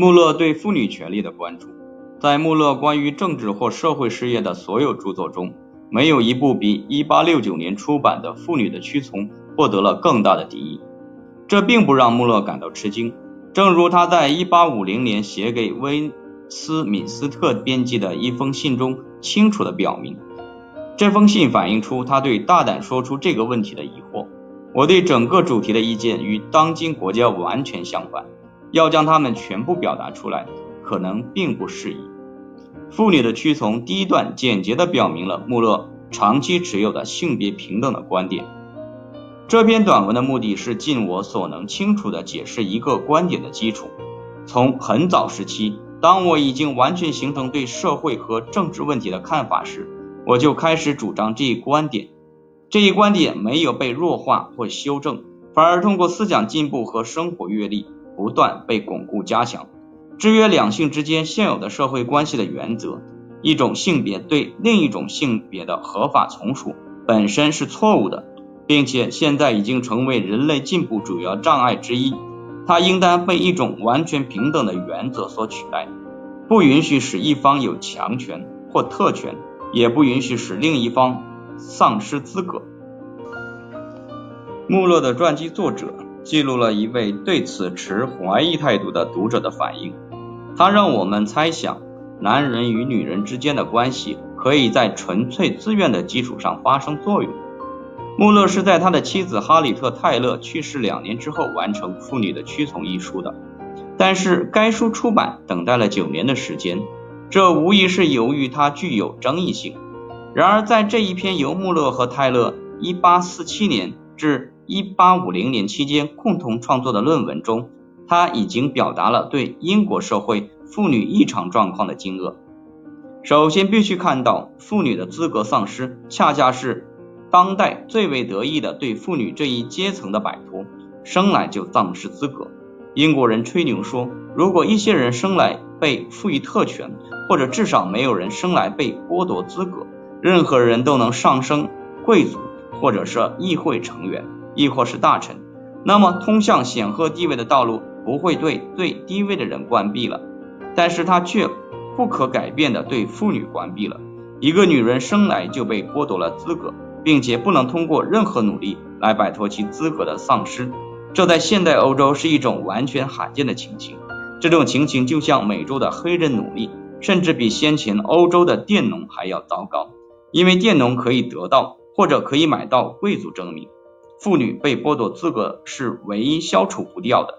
穆勒对妇女权利的关注，在穆勒关于政治或社会事业的所有著作中，没有一部比1869年出版的《妇女的屈从》获得了更大的敌意。这并不让穆勒感到吃惊，正如他在1850年写给威斯敏斯特编辑的一封信中清楚地表明。这封信反映出他对大胆说出这个问题的疑惑。我对整个主题的意见与当今国家完全相反。要将它们全部表达出来，可能并不适宜。妇女的屈从第一段简洁地表明了穆勒长期持有的性别平等的观点。这篇短文的目的是尽我所能清楚地解释一个观点的基础。从很早时期，当我已经完全形成对社会和政治问题的看法时，我就开始主张这一观点。这一观点没有被弱化或修正，反而通过思想进步和生活阅历不断被巩固加强。制约两性之间现有的社会关系的原则，一种性别对另一种性别的合法从属本身是错误的，并且现在已经成为人类进步主要障碍之一。它应当被一种完全平等的原则所取代，不允许使一方有强权或特权。也不允许使另一方丧失资格。穆勒的传记作者记录了一位对此持怀疑态度的读者的反应。他让我们猜想，男人与女人之间的关系可以在纯粹自愿的基础上发生作用。穆勒是在他的妻子哈里特·泰勒去世两年之后完成《妇女的屈从》一书的，但是该书出版等待了九年的时间。这无疑是由于它具有争议性。然而，在这一篇由穆勒和泰勒1847年至1850年期间共同创作的论文中，他已经表达了对英国社会妇女异常状况的惊愕。首先，必须看到，妇女的资格丧失，恰恰是当代最为得意的对妇女这一阶层的摆脱：生来就丧失资格。英国人吹牛说，如果一些人生来被赋予特权，或者至少没有人生来被剥夺资格，任何人都能上升贵族，或者是议会成员，亦或是大臣。那么，通向显赫地位的道路不会对最低位的人关闭了，但是他却不可改变的对妇女关闭了。一个女人生来就被剥夺了资格，并且不能通过任何努力来摆脱其资格的丧失，这在现代欧洲是一种完全罕见的情形。这种情形就像美洲的黑人奴隶。甚至比先前欧洲的佃农还要糟糕，因为佃农可以得到或者可以买到贵族证明，妇女被剥夺资格是唯一消除不掉的。